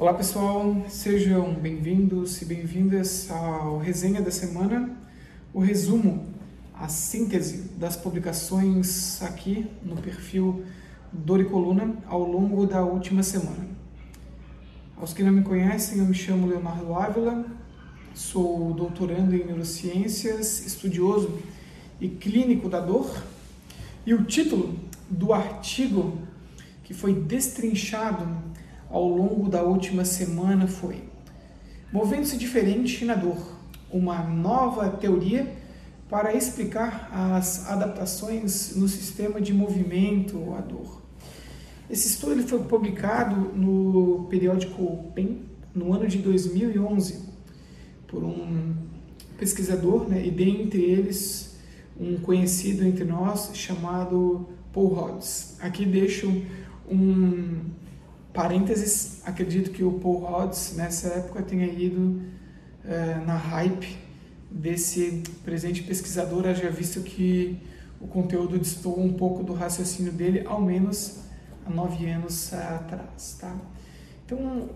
Olá pessoal, sejam bem-vindos e bem-vindas ao Resenha da Semana, o resumo, a síntese das publicações aqui no perfil Dor e Coluna ao longo da última semana. Aos que não me conhecem, eu me chamo Leonardo Ávila, sou doutorando em neurociências, estudioso e clínico da dor, e o título do artigo que foi destrinchado ao longo da última semana foi Movendo-se diferente na dor, uma nova teoria para explicar as adaptações no sistema de movimento à dor. Esse estudo ele foi publicado no periódico PEN no ano de 2011 por um pesquisador, né, e dentre eles um conhecido entre nós chamado Paul Rhodes. Aqui deixo um parênteses, acredito que o Paul Rhodes nessa época tenha ido uh, na hype desse presente pesquisador, haja visto que o conteúdo distou um pouco do raciocínio dele, ao menos há nove anos atrás. Tá? Então,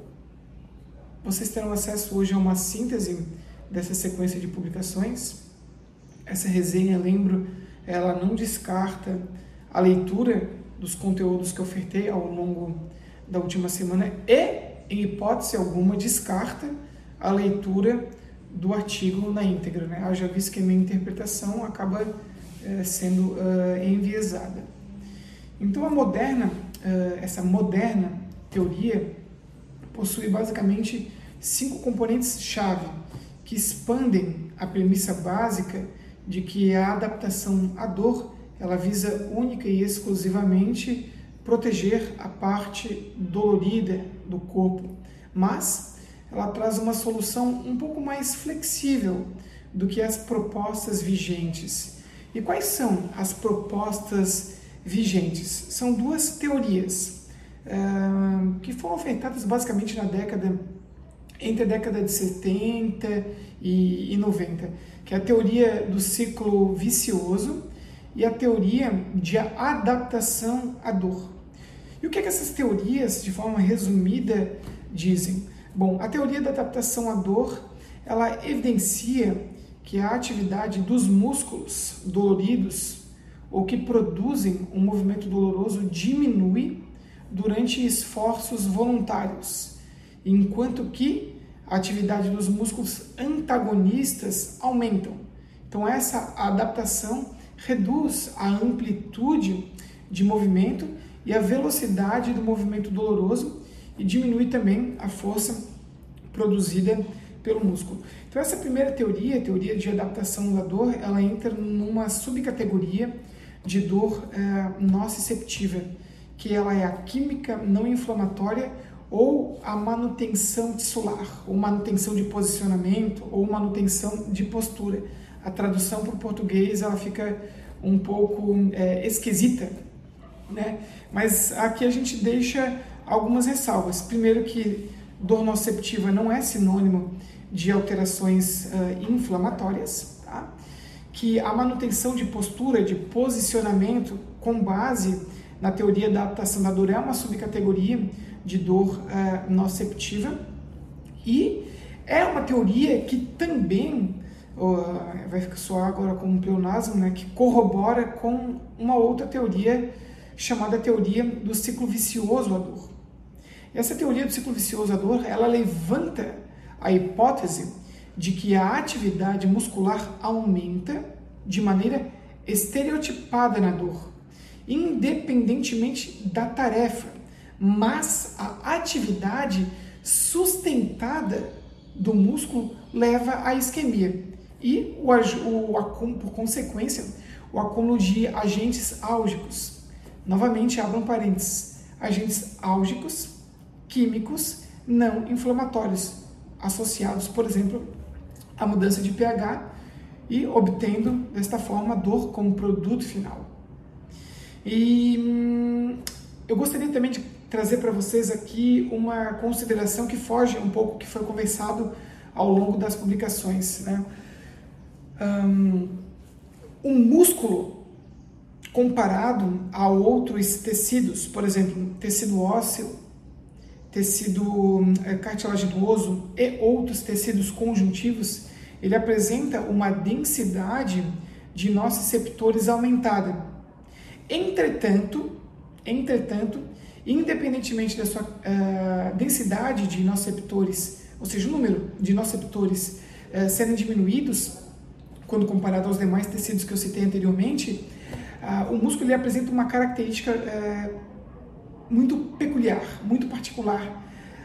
vocês terão acesso hoje a uma síntese dessa sequência de publicações. Essa resenha, lembro, ela não descarta a leitura dos conteúdos que ofertei ao longo da última semana e, em hipótese alguma, descarta a leitura do artigo na íntegra. Né? Haja visto que a minha interpretação acaba é, sendo uh, enviesada. Então, a moderna, uh, essa moderna teoria possui basicamente cinco componentes-chave que expandem a premissa básica de que a adaptação à dor ela visa única e exclusivamente proteger a parte dolorida do corpo, mas ela traz uma solução um pouco mais flexível do que as propostas vigentes. E quais são as propostas vigentes? São duas teorias que foram ofertadas basicamente na década entre a década de 70 e, e 90, que é a teoria do ciclo vicioso e a teoria de adaptação à dor. E o que, é que essas teorias, de forma resumida, dizem? Bom, a teoria da adaptação à dor, ela evidencia que a atividade dos músculos doloridos ou que produzem um movimento doloroso diminui durante esforços voluntários, enquanto que a atividade dos músculos antagonistas aumentam. Então essa adaptação reduz a amplitude de movimento e a velocidade do movimento doloroso e diminui também a força produzida pelo músculo. Então essa primeira teoria, teoria de adaptação da dor, ela entra numa subcategoria de dor é, nociceptiva, que ela é a química não inflamatória ou a manutenção tissular, ou manutenção de posicionamento, ou manutenção de postura. A tradução para o português ela fica um pouco é, esquisita, né? Mas aqui a gente deixa algumas ressalvas. Primeiro que dor nociceptiva não é sinônimo de alterações uh, inflamatórias, tá? que a manutenção de postura, de posicionamento com base na teoria da adaptação da dor é uma subcategoria de dor uh, e é uma teoria que também uh, vai soar agora como um pleonasmo, né, que corrobora com uma outra teoria chamada teoria do ciclo vicioso à dor. Essa teoria do ciclo vicioso à dor, ela levanta a hipótese de que a atividade muscular aumenta de maneira estereotipada na dor, independentemente da tarefa, mas a atividade sustentada do músculo leva à isquemia e, o, o, por consequência, o acúmulo de agentes álgicos, Novamente, abram parênteses. Agentes álgicos, químicos, não inflamatórios, associados, por exemplo, à mudança de pH e obtendo, desta forma, dor como produto final. E hum, eu gostaria também de trazer para vocês aqui uma consideração que foge um pouco que foi conversado ao longo das publicações. Né? Um, um músculo comparado a outros tecidos, por exemplo, tecido ósseo, tecido é, cartilaginoso e outros tecidos conjuntivos, ele apresenta uma densidade de nociceptores aumentada. Entretanto, entretanto, independentemente da sua uh, densidade de nociceptores, ou seja, o número de nociceptores uh, serem diminuídos, quando comparado aos demais tecidos que eu citei anteriormente, uh, o músculo ele apresenta uma característica muito peculiar, muito particular,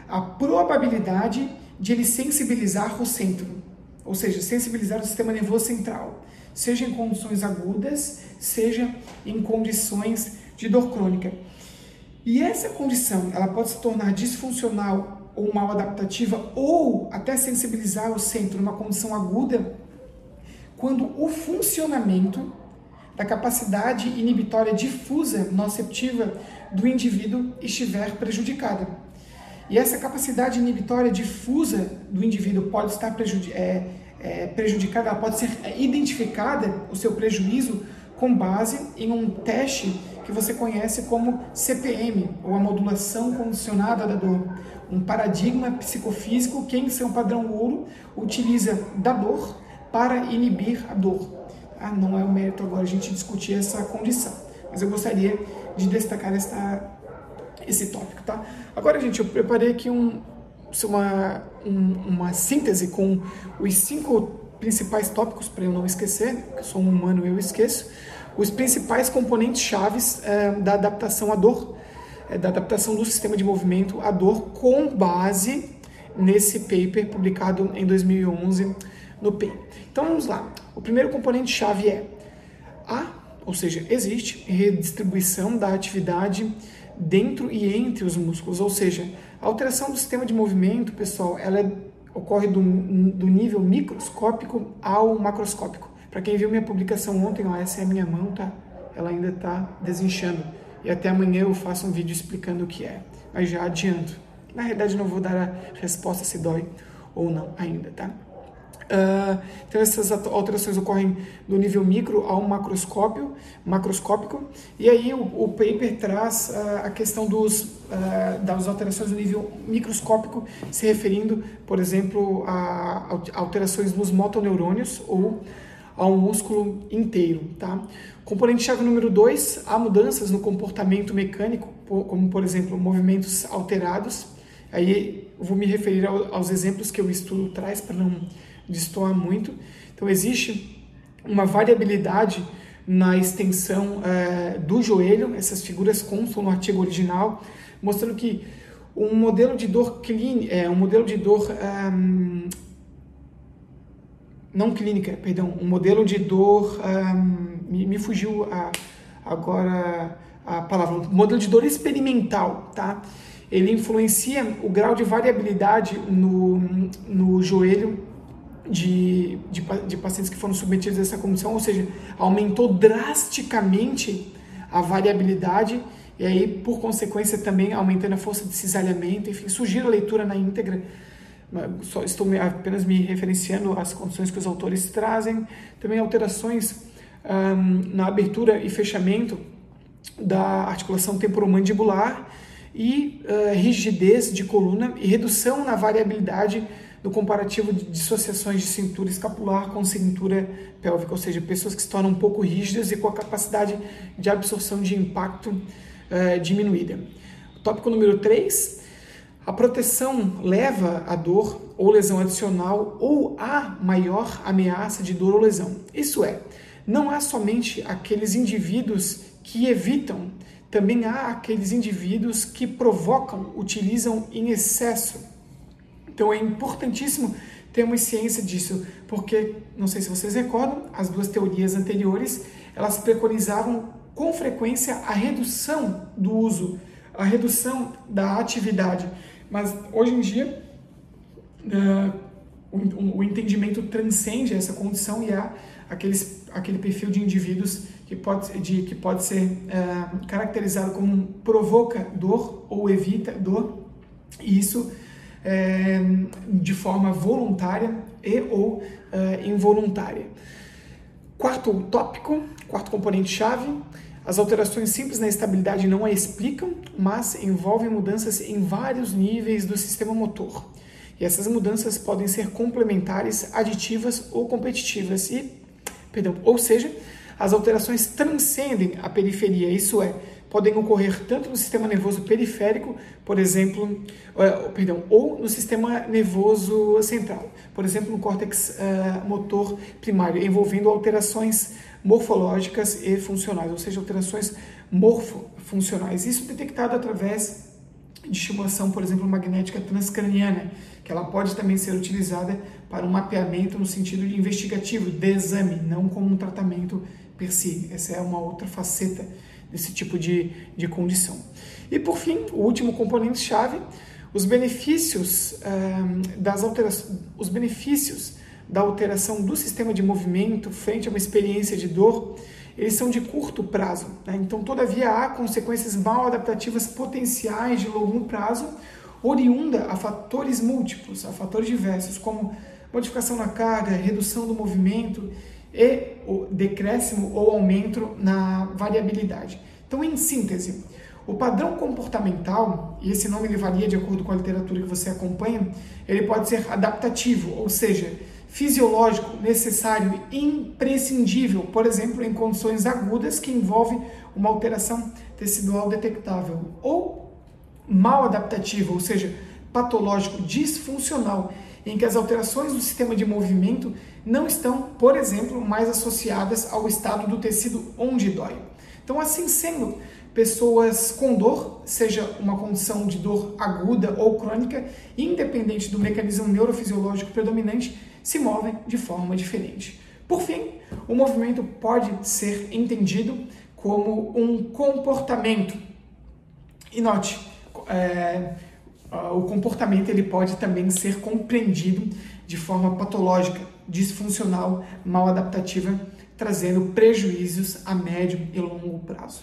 a probabilidade de ele sensibilizar o centro, ou seja, sensibilizar o sistema nervoso central, seja em condições agudas, seja em condições de dor crônica. E essa condição, ela pode se tornar disfuncional ou mal adaptativa ou até sensibilizar o centro numa condição aguda quando o funcionamento da capacidade inibitória difusa nociceptiva do indivíduo estiver prejudicada. E essa capacidade inibitória difusa do indivíduo pode estar prejudi é, é, prejudicada, ela pode ser identificada, o seu prejuízo, com base em um teste que você conhece como CPM, ou a modulação condicionada da dor. Um paradigma psicofísico que, em seu padrão ouro, utiliza da dor para inibir a dor. Ah, não é o mérito agora a gente discutir essa condição, mas eu gostaria de destacar esta, esse tópico, tá? Agora, gente, eu preparei aqui um, uma, um, uma síntese com os cinco principais tópicos para eu não esquecer, eu sou um humano eu esqueço, os principais componentes chaves é, da adaptação à dor, é, da adaptação do sistema de movimento à dor com base nesse paper publicado em 2011 no PEN. Então vamos lá. O primeiro componente chave é a, ou seja, existe redistribuição da atividade dentro e entre os músculos, ou seja, a alteração do sistema de movimento, pessoal, ela é, ocorre do, do nível microscópico ao macroscópico. Para quem viu minha publicação ontem, ó, essa é a minha mão, tá? Ela ainda está desinchando. E até amanhã eu faço um vídeo explicando o que é. Mas já adianto. Na realidade, não vou dar a resposta se dói ou não ainda, tá? Uh, então essas alterações ocorrem do nível micro ao macroscópio, macroscópico, e aí o, o paper traz uh, a questão dos, uh, das alterações do nível microscópico, se referindo, por exemplo, a, a alterações nos motoneurônios ou ao músculo inteiro. Tá? Componente-chave número 2, há mudanças no comportamento mecânico, como por exemplo movimentos alterados. Aí vou me referir aos exemplos que o estudo traz para não destoar muito. Então, existe uma variabilidade na extensão é, do joelho, essas figuras constam no artigo original, mostrando que um modelo de dor clínica, é, um modelo de dor um, não clínica, perdão, um modelo de dor, um, me, me, fugiu a, agora a palavra, um modelo de dor experimental, tá? Ele influencia o grau de variabilidade no, no joelho de, de, de, pacientes que foram submetidos a essa condição, ou seja, aumentou drasticamente a variabilidade e aí, por consequência, também aumentando a força de cisalhamento, enfim, sugiro a leitura na íntegra, só estou apenas me referenciando às condições que os autores trazem, também alterações na abertura e fechamento da articulação temporomandibular e uh, rigidez de coluna e redução na variabilidade no comparativo de dissociações de cintura escapular com cintura pélvica, ou seja, pessoas que se tornam um pouco rígidas e com a capacidade de absorção de impacto uh, diminuída. Tópico número 3, a proteção leva a dor ou lesão adicional ou a maior ameaça de dor ou lesão. Isso é, não há somente aqueles indivíduos que evitam, também há aqueles indivíduos que provocam, utilizam em excesso então é importantíssimo termos ciência disso, porque, não sei se vocês recordam, as duas teorias anteriores, elas preconizavam com frequência a redução do uso, a redução da atividade. Mas hoje em dia, uh, o, o, entendimento transcende essa condição e há aqueles, aquele perfil de indivíduos que pode, de, que pode ser uh, caracterizado como provoca dor ou evita dor, e isso é, de forma voluntária e ou é, involuntária. Quarto tópico, quarto componente-chave, As alterações simples na estabilidade não a explicam, mas envolvem mudanças em vários níveis do sistema motor. E essas mudanças podem ser complementares, aditivas ou competitivas. E, perdão, ou seja, as alterações transcendem a periferia, isso é, podem ocorrer tanto no sistema nervoso periférico, por exemplo, uh, perdão, ou no sistema nervoso central, por exemplo, no córtex uh, motor primário, envolvendo alterações morfológicas e funcionais, ou seja, alterações morfofuncionais. Isso detectado através de estimulação, por exemplo, magnética transcraniana, que ela pode também ser utilizada para um mapeamento no sentido de investigativo, de exame, não como um tratamento per si. Essa é uma outra faceta desse tipo de, de condição. E por fim, o último componente-chave, os benefícios um, das alterações, os benefícios da alteração do sistema de movimento frente a uma experiência de dor, eles são de curto prazo. Né? Então, todavia, há consequências mal adaptativas potenciais de longo prazo, oriunda a fatores múltiplos, a fatores diversos, como modificação na carga, redução do movimento e decréscimo ou aumento na variabilidade. Então, em síntese, o padrão comportamental, e esse nome ele varia de acordo com a literatura que você acompanha, ele pode ser adaptativo, ou seja, fisiológico necessário e imprescindível, por exemplo, em condições agudas que envolvem uma alteração tecidual detectável, ou mal adaptativo, ou seja, patológico disfuncional, em que as alterações do sistema de movimento não estão, por exemplo, mais associadas ao estado do tecido onde dói. Então, assim sendo, pessoas com dor, seja uma condição de dor aguda ou crônica, independente do mecanismo neurofisiológico predominante, se movem de forma diferente. Por fim, o movimento pode ser entendido como um comportamento. E note, é, o comportamento ele pode também ser compreendido de forma patológica, disfuncional, mal adaptativa, trazendo prejuízos a médio e longo prazo.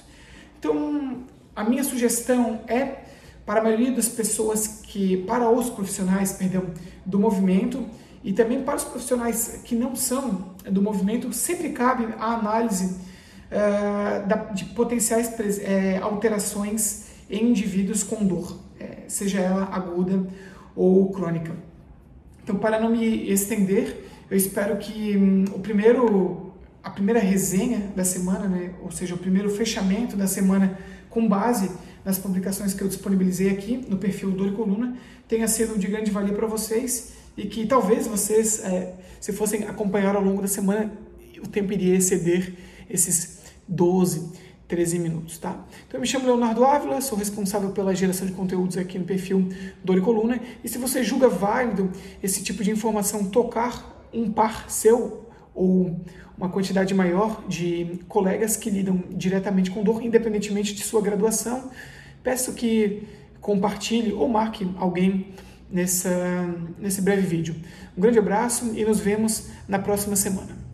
Então, a minha sugestão é para a maioria das pessoas que, para os profissionais, perdão, do movimento, e também para os profissionais que não são do movimento, sempre cabe a análise uh, de potenciais uh, alterações em indivíduos com dor, seja ela aguda ou crônica. Então, para não me estender, eu espero que um, o primeiro, a primeira resenha da semana, né, ou seja, o primeiro fechamento da semana com base nas publicações que eu disponibilizei aqui no perfil Dor e Coluna, tenha sido de grande valia para vocês e que talvez vocês, é, se fossem acompanhar ao longo da semana, o tempo iria exceder esses 12, 13 minutos, tá? Então eu me chamo Leonardo Ávila, sou responsável pela geração de conteúdos aqui no perfil Dor e Coluna, e se você julga válido esse tipo de informação tocar um par seu ou uma quantidade maior de colegas que lidam diretamente com dor, independentemente de sua graduação, peço que compartilhe ou marque alguém nessa, nesse breve vídeo. Um grande abraço e nos vemos na próxima semana.